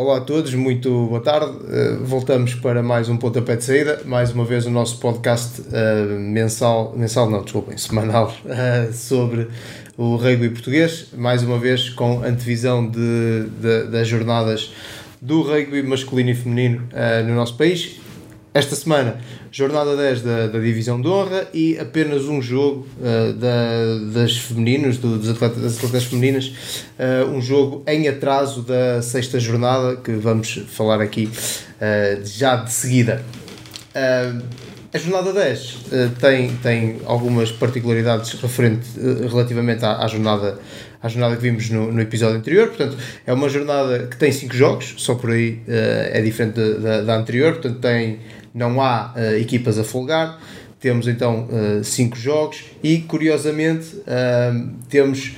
Olá a todos, muito boa tarde. Uh, voltamos para mais um pontapé de saída, mais uma vez o nosso podcast uh, mensal, mensal não, desculpem, semanal, uh, sobre o rugby português, mais uma vez com antevisão de, de, das jornadas do rugby masculino e feminino no nosso país. Esta semana jornada 10 da, da Divisão de Honra e apenas um jogo uh, da, das femininas, do, dos atletas, das atletas femininas, uh, um jogo em atraso da sexta jornada que vamos falar aqui uh, já de seguida. a jornada 10 tem, tem algumas particularidades referente, relativamente à, à jornada à jornada que vimos no, no episódio anterior. Portanto, é uma jornada que tem 5 jogos, só por aí uh, é diferente da, da, da, anterior. Portanto, tem não há uh, equipas a folgar, temos então 5 uh, jogos e curiosamente uh, temos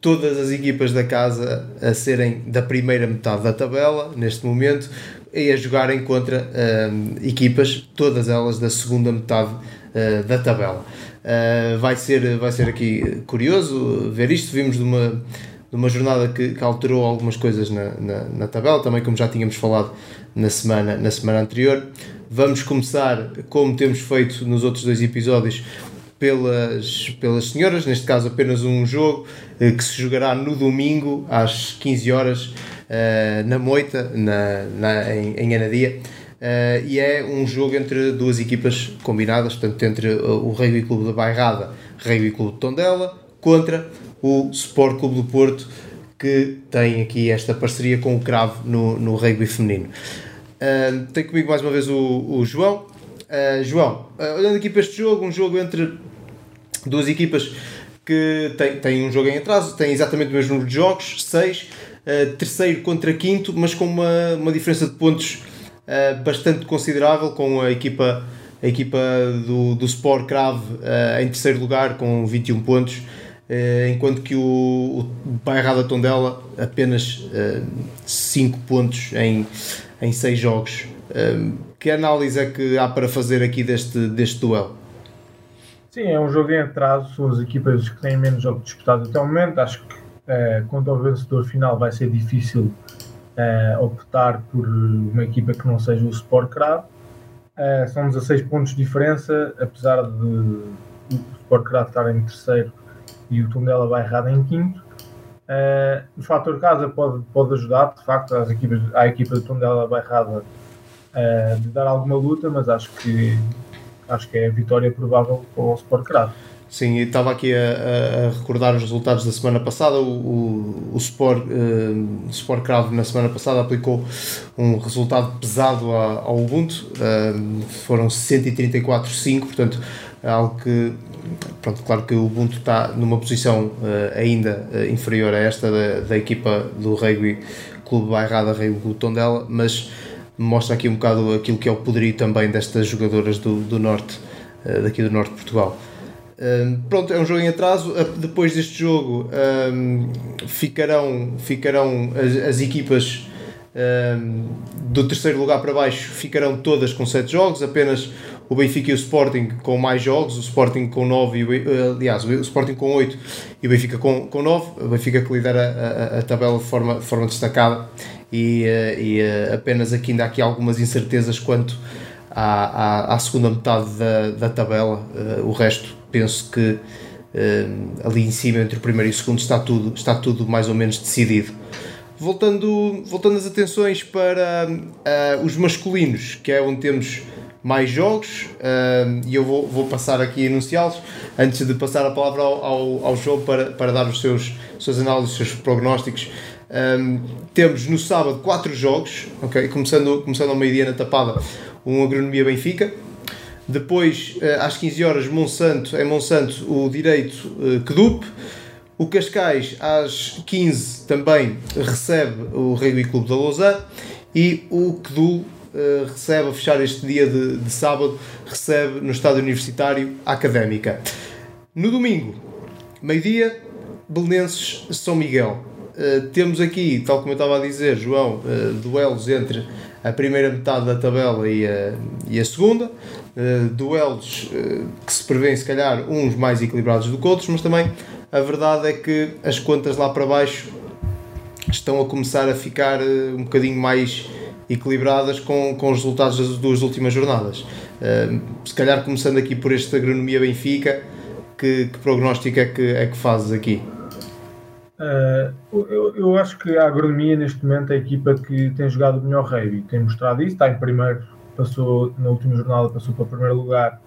todas as equipas da casa a serem da primeira metade da tabela neste momento e a jogarem contra equipas, todas elas da segunda metade da tabela. vai, ser, vai ser aqui curioso ver isto. Vimos de uma, de uma jornada que, que alterou algumas coisas na, na, na, tabela, também como já tínhamos falado na semana, na semana anterior. Vamos começar, como temos feito nos outros dois episódios, pelas, pelas senhoras, neste caso apenas um jogo eh, que se jogará no domingo às 15 horas eh, na Moita, na, na, em, em Anadia. Uh, e é um jogo entre duas equipas combinadas, portanto, entre o Rugby Clube da Bairrada, Rugby Clube de Tondela, contra o Sport Clube do Porto, que tem aqui esta parceria com o Cravo no, no rugby feminino. Uh, tem comigo mais uma vez o, o João. Uh, João, uh, olhando aqui para este jogo, um jogo entre duas equipas que tem, tem um jogo em atraso, tem exatamente o mesmo número de jogos, 6, terceiro contra quinto, mas com uma, uma diferença de pontos bastante considerável, com a equipa, a equipa do, do Sport Crave em terceiro lugar com 21 pontos enquanto que o, o Bairrada Tondela apenas 5 uh, pontos em, em 6 jogos. Uh, que análise é que há para fazer aqui deste, deste duelo? Sim, é um jogo em atraso, são as equipas que têm menos jogos disputados até o momento. Acho que uh, quanto ao vencedor final vai ser difícil optar por uma equipa que não seja o Sport Crave. são 16 pontos de diferença, apesar de o Sport Crave estar em terceiro e o Tondela vai errado em quinto. Uh, o fator casa pode, pode ajudar, de facto, às equipas, à equipa do Tondela Bairrada uh, de dar alguma luta, mas acho que, acho que é a vitória provável para o Sport Cravo. Sim, e estava aqui a, a, recordar os resultados da semana passada. O, o, o Sport, uh, Sport na semana passada aplicou um resultado pesado ao Ubuntu, uh, foram 134-5, portanto, é algo que pronto, claro que o Ubuntu está numa posição uh, ainda uh, inferior a esta da, da equipa do Rugby Clube Bairrada Clube Tondela, mas mostra aqui um bocado aquilo que é o poderio também destas jogadoras do, do norte, uh, daqui do norte de Portugal. pronto, é um jogo em atraso. Depois deste jogo ficarão, ficarão as, as equipas do terceiro lugar para baixo ficarão todas com 7 jogos, apenas o Benfica e o Sporting com mais jogos, o Sporting com 9 e o, eh, aliás, o Sporting com 8 e o Benfica com, com 9, o Benfica que lidera a, a, a tabela de forma, de forma destacada e, eh, e eh, apenas aqui ainda há aqui algumas incertezas quanto à, à, à segunda metade da, da tabela, o resto penso que ali em cima entre o primeiro e o segundo está tudo, está tudo mais ou menos decidido. Voltando, voltando as atenções para uh, os masculinos, que é onde temos mais jogos e eu vou, vou passar aqui a enunciá-los antes de passar a palavra ao, ao, ao para, para dar os seus, suas análises, os seus prognósticos. Um, temos no sábado quatro jogos, okay? começando, começando ao meio-dia na Tapada, um Agronomia Benfica. Depois, uh, às 15 horas, Monsanto, em Monsanto, o Direito uh, Kedup. O Cascais, às 15 também recebe o Rugby Clube da Lausanne. E o Kedul uh, recebe, a fechar este dia de, de sábado, recebe no estádio universitário a Académica. No domingo, meio-dia, Belenenses São Miguel. Uh, temos aqui, tal como eu estava a dizer, João, uh, duelos entre a primeira metade da tabela e a, e a segunda. Uh, duelos que se prevêem, se calhar, uns mais equilibrados do que outros, mas também a verdade é que as contas lá para baixo estão a começar a ficar um bocadinho mais equilibradas com, com os resultados das duas últimas jornadas. Uh, se calhar começando aqui por este Agronomia Benfica, que, que prognóstico é que, é que fazes aqui? Uh, eu, eu, acho que a agronomia neste momento é a equipa que tem jogado o melhor rugby, tem mostrado isso, está em primeiro, passou na última jornada, passou para o primeiro lugar.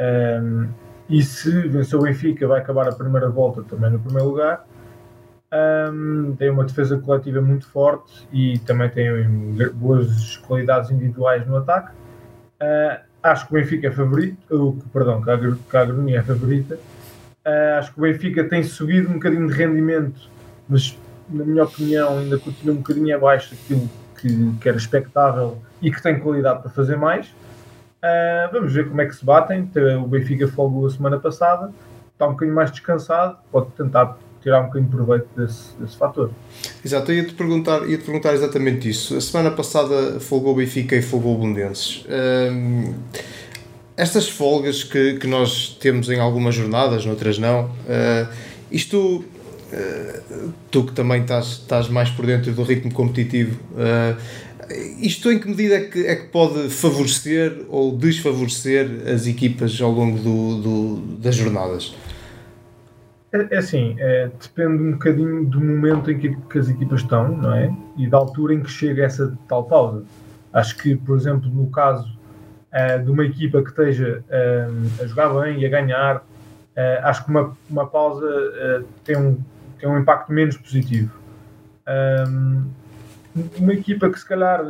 Um, e se vencer o Benfica, vai acabar a primeira volta também no primeiro lugar. Um, tem uma defesa coletiva muito forte e também tem boas qualidades individuais no ataque. Uh, acho que o Benfica é favorito, ou, perdão, que a, agronomia é favorita. Uh, acho que o Benfica tem subido um bocadinho de rendimento, mas na minha opinião ainda continua um bocadinho abaixo daquilo que, que era expectável e que tem qualidade para fazer mais. Uh, vamos ver como é que se batem. O Benfica folgou a semana passada, está um bocadinho mais descansado, pode tentar tirar um bocadinho de proveito desse, desse fator. Exato, eu ia-te perguntar, ia -te perguntar exatamente isso. A semana passada folgou Benfica e folgou Bundenses. Um, estas folgas que, que nós temos em algumas jornadas, noutras não, uh, isto, uh, tu que também estás, estás mais por dentro do ritmo competitivo, uh, isto em que medida é que, é que pode favorecer ou desfavorecer as equipas ao longo do, do das jornadas? É, é assim, é, depende um bocadinho do momento em que, que, as equipas estão, não é? E da altura em que chega essa tal pausa. Acho que, por exemplo, no caso uh, de uma equipa que esteja uh, a jogar bem e a ganhar, uh, acho que uma, uma pausa tem, um, tem um impacto menos positivo. Um, uma equipa que se calhar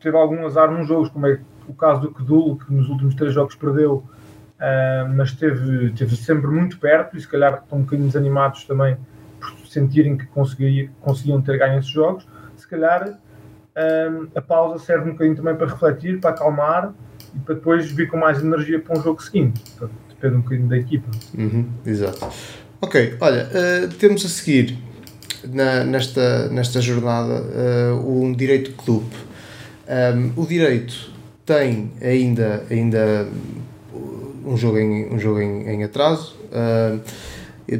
teve algum azar num jogo, como é o caso do Kedul, que nos últimos três jogos perdeu, mas esteve, esteve sempre muito perto e se calhar estão um bocadinho desanimados também por sentirem que conseguiam ter ganho esses jogos. Se calhar a pausa serve um bocadinho também para refletir, para acalmar e para depois vir com mais energia para um jogo seguinte. Portanto, depende um bocadinho da equipa. Uhum, exato. Ok, olha, uh, temos a seguir na, nesta, nesta jornada uh, um direito clube. Um, o direito tem ainda, ainda um jogo em, um jogo em, em atraso, uh,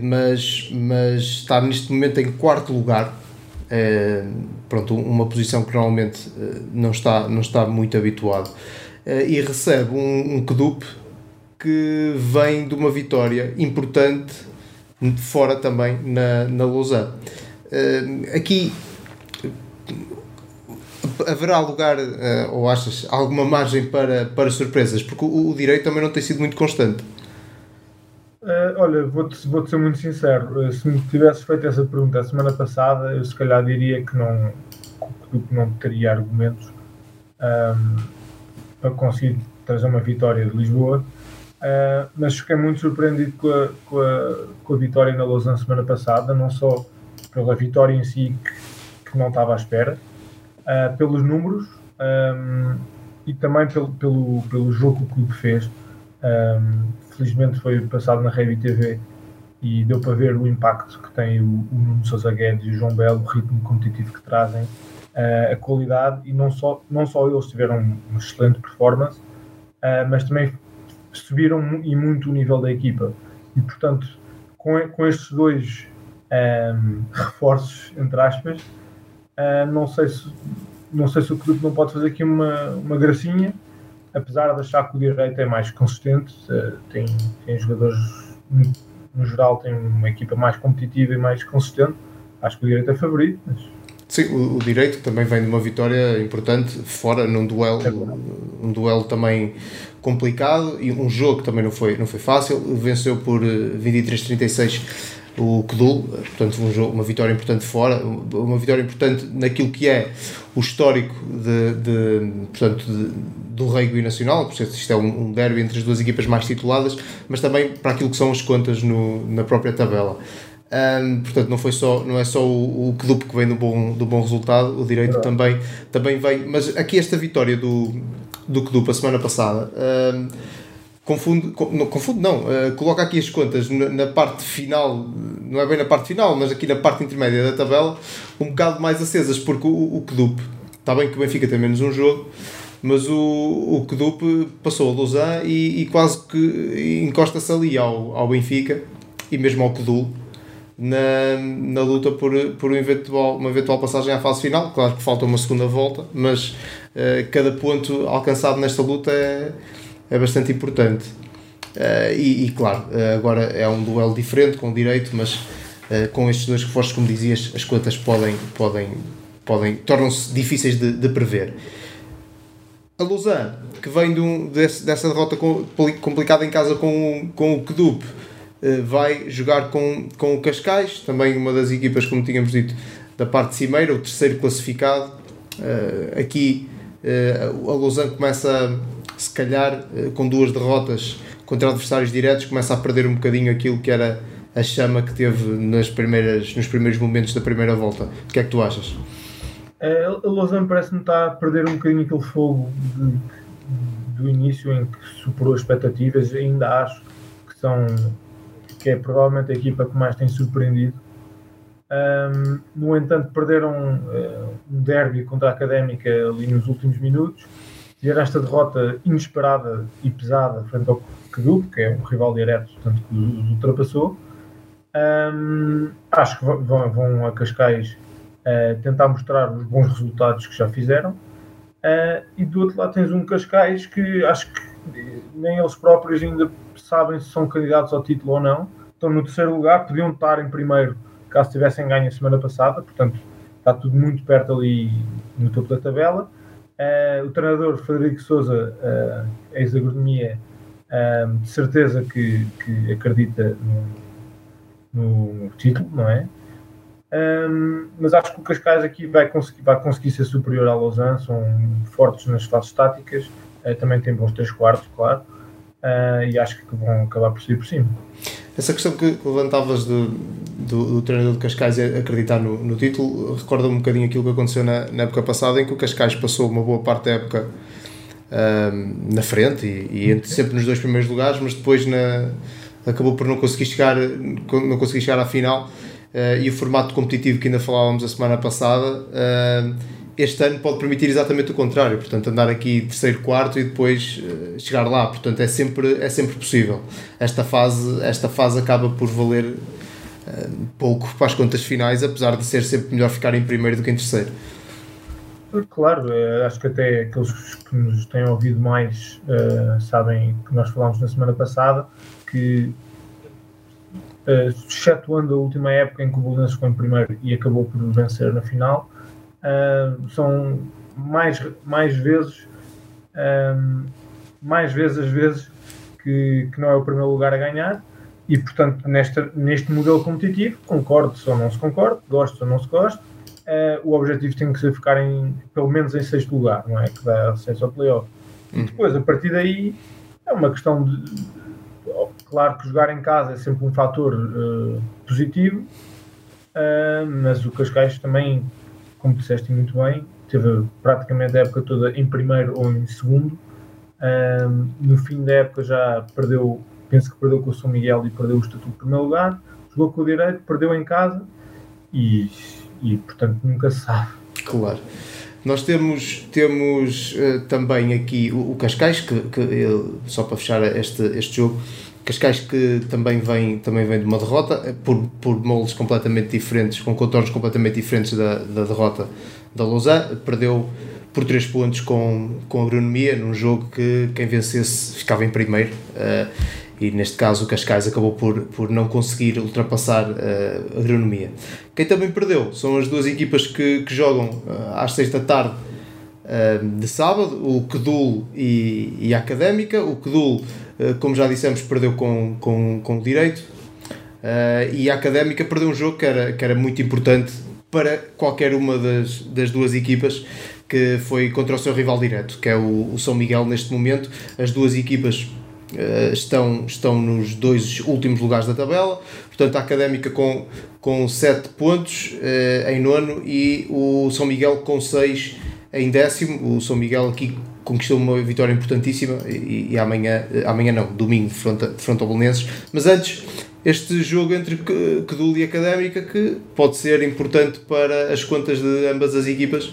mas, mas está neste momento em quarto lugar. Uh, pronto, uma posição que normalmente não, está, não está muito habituado. Eh, e recebe um, um Kedup que vem de uma vitória importante fora também na, na Lausanne. Aqui haverá lugar, uh, ou achas, alguma margem para, para surpresas? Porque o, o direito também não tem sido muito constante. Uh, olha, vou-te vou ser muito sincero. Se me tivesse feito essa pergunta a semana passada, eu se calhar diria que não, que não teria argumentos. Um, para conseguir trazer uma vitória de Lisboa. Uh, mas fiquei muito surpreendido com a, com, a, com a vitória na Lausanne semana passada, não só pela vitória em si, que, que não estava à espera, uh, pelos números um, e também pelo, pelo, pelo jogo que o clube fez. Um, felizmente foi passado na Rede TV e deu para ver o impacto que tem o, o Nuno Sousa Guedes e o João Belo, o ritmo competitivo que trazem uh, a qualidade e não só, não só eles tiveram uma excelente performance, uh, mas também subiram e muito o nível da equipa. E portanto, com, com estes dois um, ehm, reforços, entre aspas, uh, não, sei se, não sei se o clube não pode fazer aqui uma, uma gracinha, apesar de achar que o direito é mais consistente, tem, tem jogadores, no geral, tem uma equipa mais competitiva e mais consistente. Acho que o direito é favorito, mas Sim, o, o, direito também vem de uma vitória importante fora num duelo, é um duelo também complicado e um jogo que também não foi, não foi fácil. Venceu por 23-36 eh, o Kedul, portanto um jogo, uma vitória importante fora, uma vitória importante naquilo que é o histórico de, de portanto, de, do rugby nacional, porque isto é um, um derby entre as duas equipas mais tituladas, mas também para aquilo que são as contas no, na própria tabela. Um, portanto, não, foi só, não é só o, o Kedup que vem do bom, do bom resultado, o direito é. também, também vem. Mas aqui, esta vitória do, do Kedup a semana passada. Um, confunde, não, não, uh, coloca aqui as contas na, na, parte final, não é bem na parte final, mas aqui na parte intermédia da tabela, um bocado mais acesas, porque o, o Kedup, está bem que o Benfica tem menos um jogo, mas o, o Kedup passou a Lausanne e, e quase que encosta-se ali ao, ao Benfica e mesmo ao Kedul na, na luta por, por um eventual, uma eventual passagem à fase final. Claro que falta uma segunda volta, mas uh, cada ponto alcançado nesta luta é, é bastante importante. Uh, e, e, claro, uh, agora é um duelo diferente, com direito, mas com estes dois reforços, como dizias, as contas podem, podem, podem tornam-se difíceis de, de prever. A Lausanne, que vem de um, desse, dessa derrota complicada em casa com, com o Kedup, eh, vai jogar com, com o Cascais, também uma das equipas, como tínhamos dito, da parte cimeira, o terceiro classificado. Eh, aqui eh, a Lausanne começa, se calhar, com duas derrotas contra adversários diretos, começa a perder um bocadinho aquilo que era a chama que teve nas primeiras, nos primeiros momentos da primeira volta. O que é que tu achas? A Lausanne parece-me estar a perder um bocadinho aquele fogo de, do início em que superou as expectativas. Ainda acho que são que é provavelmente a equipa que mais tem surpreendido. Um, no entanto, perderam uh, um derby contra a Académica ali nos últimos minutos. Tiveram esta derrota inesperada e pesada frente ao Kedup, que é um rival direto, portanto, que os ultrapassou. Um, acho que vão, vão a Cascais uh, tentar mostrar os bons resultados que já fizeram. Uh, e do outro lado tens um Cascais que acho que nem eles próprios ainda sabem se são candidatos ao título ou não. Estão no terceiro lugar, podiam estar em primeiro caso tivessem ganho a semana passada, portanto está tudo muito perto ali no topo da tabela. Uh, o treinador Frederico Souza, uh, ex-agronomia, uh, de certeza que, que acredita no, no, título, não é? Um, mas acho que o Cascais aqui vai conseguir, vai conseguir ser superior à Lausanne, são fortes nas fases táticas, também tem bons 3 quartos, claro, e acho que vão acabar por sair por cima. Essa questão que levantavas do, do, do treinador de Cascais acreditar no, no título recorda-me um bocadinho aquilo que aconteceu na, na, época passada, em que o Cascais passou uma boa parte da época um, na frente e, e entre, sempre nos dois primeiros lugares, mas depois na, acabou por não conseguir chegar, não conseguir chegar à final. Uh, e o formato competitivo que ainda falávamos a semana passada. Uh, este ano pode permitir exatamente o contrário, portanto, andar aqui terceiro, quarto e depois uh, chegar lá, portanto, é sempre, é sempre possível. Esta fase, esta fase acaba por valer uh, pouco para as contas finais, apesar de ser sempre melhor ficar em primeiro do que em terceiro. Claro, eh, acho que até aqueles que nos têm ouvido mais uh, sabem que nós falámos na semana passada que, excetuando a última época em que o Bolonenses ficou em primeiro e acabou por vencer na final, uh, são mais, mais vezes um, mais vezes as vezes que, que, não é o primeiro lugar a ganhar e portanto nesta, neste modelo competitivo concordo ou não se concordo, gosto ou não se gosto uh, o objetivo tem que ser ficar em, pelo menos em sexto lugar, não é? Que dá acesso ao playoff. Uhum. E depois, a partir daí, é uma questão de. Claro que jogar em casa é sempre um fator uh, positivo, uh, mas o Cascais também como disseste muito bem, teve praticamente a época toda em primeiro ou em segundo. Um, no fim da época já perdeu, penso que perdeu com o São Miguel e perdeu o estatuto de primeiro lugar, jogou com o direito, perdeu em casa e, e portanto nunca se sabe. Claro. Nós temos, temos uh, também aqui o, o Cascais, que, que ele, só para fechar este, este jogo, Cascais que também vem, também vem de uma derrota, eh, por, por moldes completamente diferentes, com contornos completamente diferentes da, da derrota da Lausanne, perdeu por 3 pontos com, com agronomia, num jogo que quem vencesse ficava em primeiro. Uh, e neste caso o Cascais acabou por, por não conseguir ultrapassar uh, a agronomia. Quem também perdeu são as duas equipas que, que jogam uh, às 6 da tarde de sábado, o Kedul e, e a Académica. O Kedul como já dissemos, perdeu com, com, com o direito. Uh, e a Académica perdeu um jogo que era, que era muito importante para qualquer uma das, das duas equipas, que foi contra o seu rival direto, que é o, o São Miguel neste momento. As duas equipas uh, estão, estão nos dois últimos lugares da tabela, portanto a Académica com, com 7 pontos uh, em nono e o São Miguel com 6 em décimo. O São Miguel aqui conquistou uma vitória importantíssima e, e amanhã, amanhã não, domingo, de frente ao Belenenses. Mas antes, este jogo entre Kedul e Académica que pode ser importante para as contas de ambas as equipas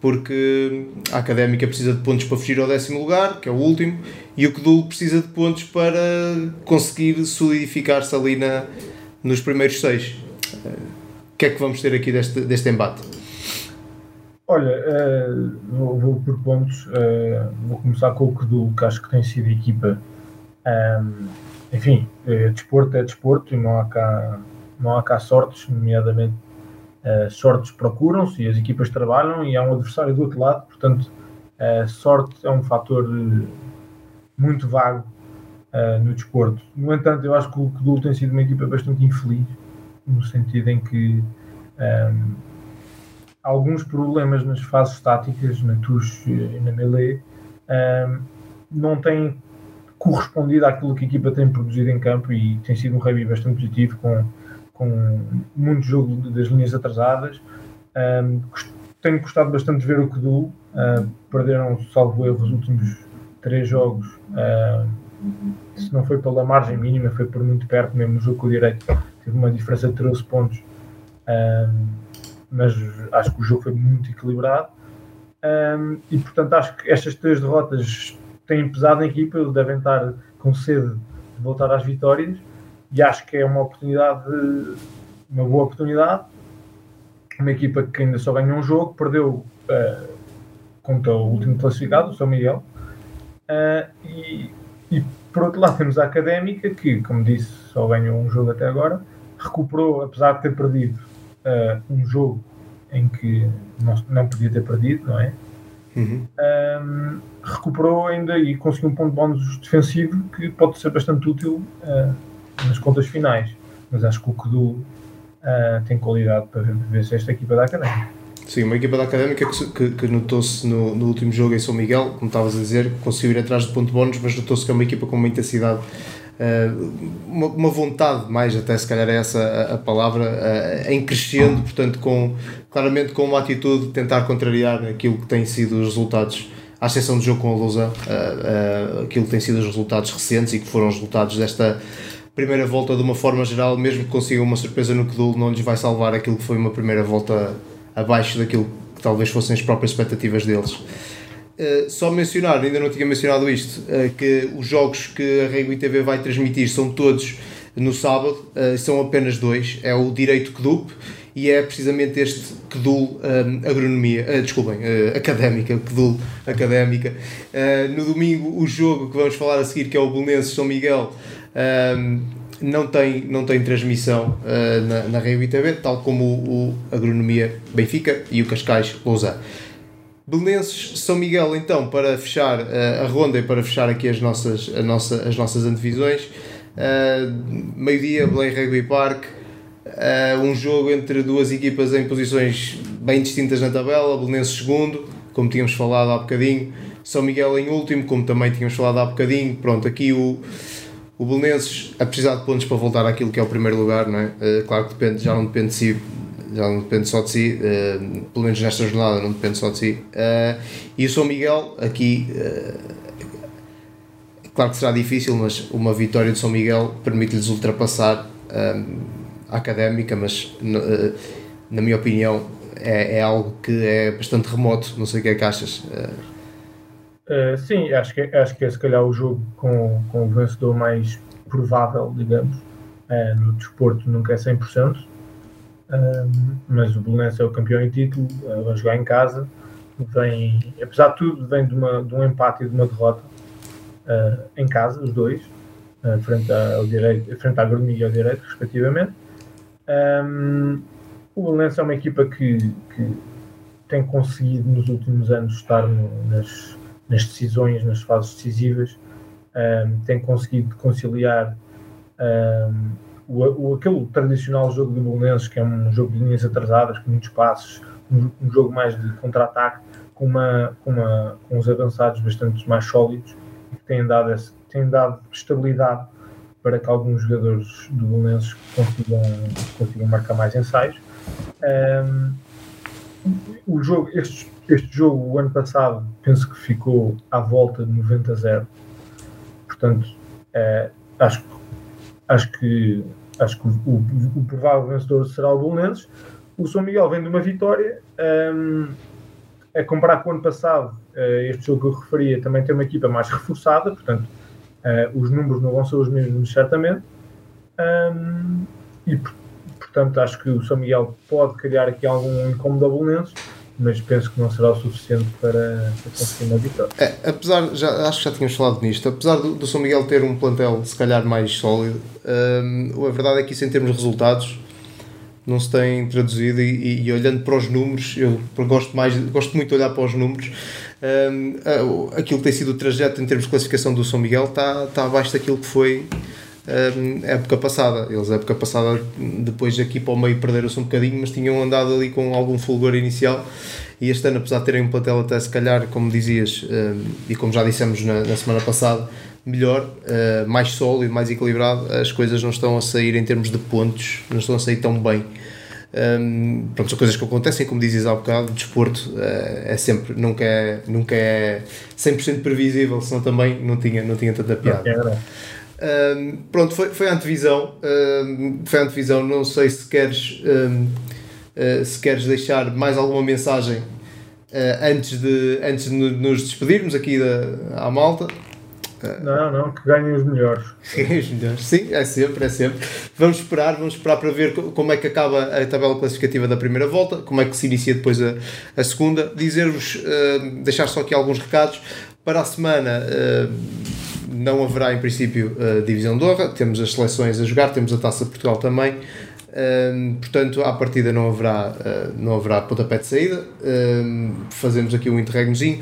porque a Académica precisa de pontos para fugir ao décimo lugar, que é o último, e o Kedul precisa de pontos para conseguir solidificar-se ali na, nos primeiros seis. O que é que vamos ter aqui deste, deste embate? Olha, uh, vou, vou, por pontos. Uh, vou começar com o Kedu, que acho que tem sido equipa. Um, enfim, uh, desporto é desporto e não há cá, não há cá sortes, nomeadamente sortes procuram-se e as equipas trabalham e há um adversário do outro lado, portanto, sorte é um fator muito vago no desporto. No entanto, eu acho que o Kedu tem sido uma equipa bastante infeliz, no sentido em que. Um, alguns problemas nas fases táticas, na touche e na melee, um, não têm correspondido àquilo que a equipa tem produzido em campo e tem sido um rugby bastante positivo com, com muito jogo das linhas atrasadas. Um, tenho gostado bastante de ver o Kedu. Uh, perderam, salvo erro, os últimos três jogos. Uh, se não foi pela margem mínima, foi por muito perto, mesmo no jogo o direito, teve uma diferença de 13 pontos. Um, mas acho que o jogo foi muito equilibrado. Um, e portanto acho que estas três derrotas têm pesado na equipa, eles devem estar com sede de voltar às vitórias e acho que é uma oportunidade, uma boa oportunidade. Uma equipa que ainda só ganhou um jogo, perdeu uh, contra o último classificado, o São Miguel. Uh, e, e por outro lado temos a Académica, que, como disse, só ganhou um jogo até agora, recuperou, apesar de ter perdido uh, um jogo em que não, não podia ter perdido, não é? Uhum. Um, recuperou ainda e conseguiu um ponto de bónus defensivo que pode ser bastante útil uh, nas contas finais. Mas acho que o Kudu uh, tem qualidade para ver se esta equipa da Académica. Sim, uma equipa da Académica que, que, que notou-se no, no, último jogo em São Miguel, como estavas a dizer, conseguiu ir atrás do ponto de bónus, mas notou-se que é uma equipa com uma intensidade uma, uma, vontade mais até se calhar é essa a, a palavra uh, em crescendo portanto com claramente com uma atitude de tentar contrariar aquilo que têm sido os resultados à exceção do jogo com a Lousa uh, aquilo que têm sido os resultados recentes e que foram os resultados desta primeira volta de uma forma geral mesmo que consigam uma surpresa no Kedul não lhes vai salvar aquilo que foi uma primeira volta abaixo daquilo que talvez fossem as próprias expectativas deles Uh, só mencionar, ainda não tinha mencionado isto, uh, que os jogos que a Rugby TV vai transmitir são todos no sábado, uh, são apenas dois, é o Direito KDUP e é precisamente este KDUL um, Agronomia, desculpem, Académica, KDUL Académica. no domingo o jogo que vamos falar a seguir, que é o Belenenses São Miguel, não tem, não tem transmissão na, na Rugby TV, tal como o, o Agronomia Benfica e o Cascais Lausanne. Belenenses São Miguel, então, para fechar uh, a ronda e para fechar aqui as nossas, a nossa, as nossas antevisões. Uh, Meio-dia, Belém Rugby Park. Uh, um jogo entre duas equipas em posições bem distintas na tabela. Belenenses segundo, como tínhamos falado há bocadinho. São Miguel em último, como também tínhamos falado há bocadinho. Pronto, aqui o, o Belenenses a precisar de pontos para voltar àquilo que é o primeiro lugar, não é? Claro que depende, já não depende de si já não depende só de si, uh, pelo menos nesta jornada não depende só de si. Uh, e o São Miguel, aqui, uh, claro que será difícil, mas uma vitória de São Miguel permite-lhes ultrapassar a académica, mas na minha opinião é, é, algo que é bastante remoto. Não sei o que é que achas. sim, acho que, acho que é se calhar o jogo com, com o vencedor mais provável, digamos. no desporto nunca é 100%, mas o Belenenses é o campeão em título, vai jogar em casa, vem, apesar de tudo, vem de, uma, de um empate e de uma derrota uh, em casa, os dois, uh, frente, ao direito, frente à Agronomia e ao direito, respectivamente. Um, o Belenenses é uma equipa que, que, tem conseguido nos últimos anos estar no, nas, nas decisões, nas fases decisivas, um, tem conseguido conciliar um, o, o, aquele tradicional jogo de Belenenses, que é um jogo de linhas atrasadas, com muitos passos, um, um jogo mais de contra-ataque, com, uma, com, uma, com uns avançados bastante mais sólidos, que têm dado, esse, têm dado estabilidade para que alguns jogadores do Belenenses consigam, consigam marcar mais ensaios. Um, o jogo, este, este jogo, o ano passado, penso que ficou à volta de 90 a 0. Portanto, é, acho, acho que acho que o, o, o, provável vencedor será o Belenenses. O São Miguel vem de uma vitória. Um, a comparar com o ano passado, uh, este jogo que eu referia também tem uma equipa mais reforçada, portanto, uh, os números não vão ser os mesmos, certamente. Um, e portanto acho que o São Miguel pode criar aqui algum incómodo a Bolonenses mas penso que não será o suficiente para, conseguir uma vitória. É, apesar, já, acho que já tínhamos falado nisto, apesar do, do São Miguel ter um plantel se calhar mais sólido, hum, a verdade é que isso em termos de resultados não se tem traduzido e, e, e, olhando para os números, eu gosto, mais, gosto muito de olhar para os números, um, aquilo que tem sido o trajeto em termos de classificação do São Miguel está, está abaixo daquilo que foi um, época passada. Eles, época passada, depois aqui para o meio, perderam-se um bocadinho, mas tinham andado ali com algum fulgor inicial. E este ano, apesar de terem um plantel até se calhar, como dizias, e como já dissemos na, na semana passada, melhor, uh, mais sólido, mais equilibrado, as coisas não estão a sair em termos de pontos, não estão a sair tão bem. Um, pronto, são coisas que acontecem, como dizes há bocado, o desporto uh, é sempre, nunca é, nunca é 100% previsível, senão também não tinha, não tinha tanta piada. Um, pronto, foi, foi a antevisão, um, foi a antevisão, não sei se queres, uh, se queres deixar mais alguma mensagem uh, antes, de, antes de nos despedirmos aqui da, à malta. Não, não, que ganhem os melhores. os melhores, sim, é sempre, é sempre. Vamos esperar, vamos esperar para ver como é que acaba a tabela classificativa da primeira volta, como é que se inicia depois a, a segunda. Dizer-vos, uh, deixar só aqui alguns recados. Para a semana uh, não haverá em princípio uh, divisão de honra, temos as seleções a jogar, temos a Taça Portugal também. Uh, portanto, à partida não haverá, uh, não haverá pontapé de saída. Uh, fazemos aqui um interregnozinho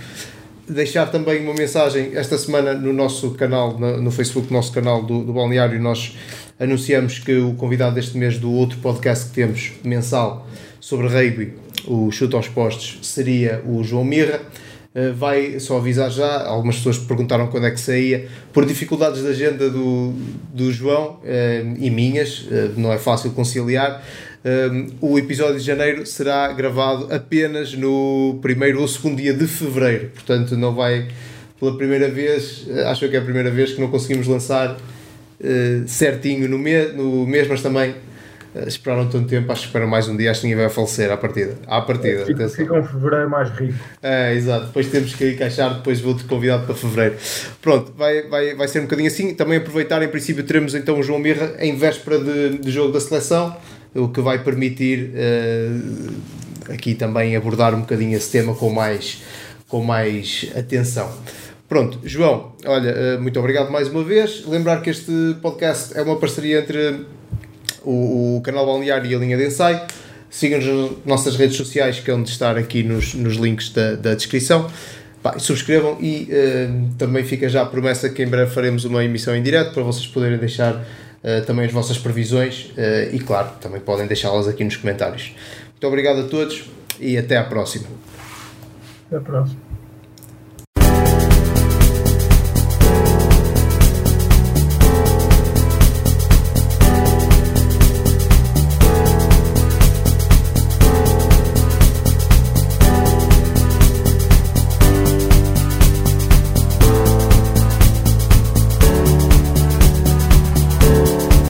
deixar também uma mensagem esta semana no nosso canal, no, no Facebook, no nosso canal do, do Balneário, nós anunciamos que o convidado deste mês do outro podcast que temos mensal sobre rugby, o Chute aos Postos, seria o João Mirra. Uh, vai só avisar já, algumas pessoas perguntaram quando é que saía, por dificuldades da agenda do, do João uh, e minhas, uh, não é fácil conciliar, o episódio de janeiro será gravado apenas no primeiro ou segundo dia de fevereiro, portanto, não vai pela primeira vez, eh, acho que é a primeira vez que não conseguimos lançar certinho no mês, no mês, mas também esperaram tanto tempo, acho que esperam mais um dia, acho que ninguém vai falecer à partida. À partida. Fica, fica um fevereiro mais rico. É, exato. Depois temos que encaixar, depois vou-te convidado para fevereiro. Pronto, vai, vai, vai ser um bocadinho assim. Também aproveitar, em princípio, teremos então o João Mirra em véspera de, de jogo da seleção o que vai permitir uh, aqui também abordar um bocadinho esse tema com mais, com mais atenção. Pronto, João, olha, uh, muito obrigado mais uma vez. Lembrar que este podcast é uma parceria entre o, o canal Balneário e a linha de ensaio. Sigam-nos nas nossas redes sociais, que é onde estar aqui nos, nos links da, da descrição. Pá, subscrevam e uh, também fica já a promessa que em breve faremos uma emissão em direto para vocês poderem deixar uh, também as vossas previsões uh, e, claro, também podem deixá-las aqui nos comentários. Muito obrigado a todos e até à próxima. Até à próxima.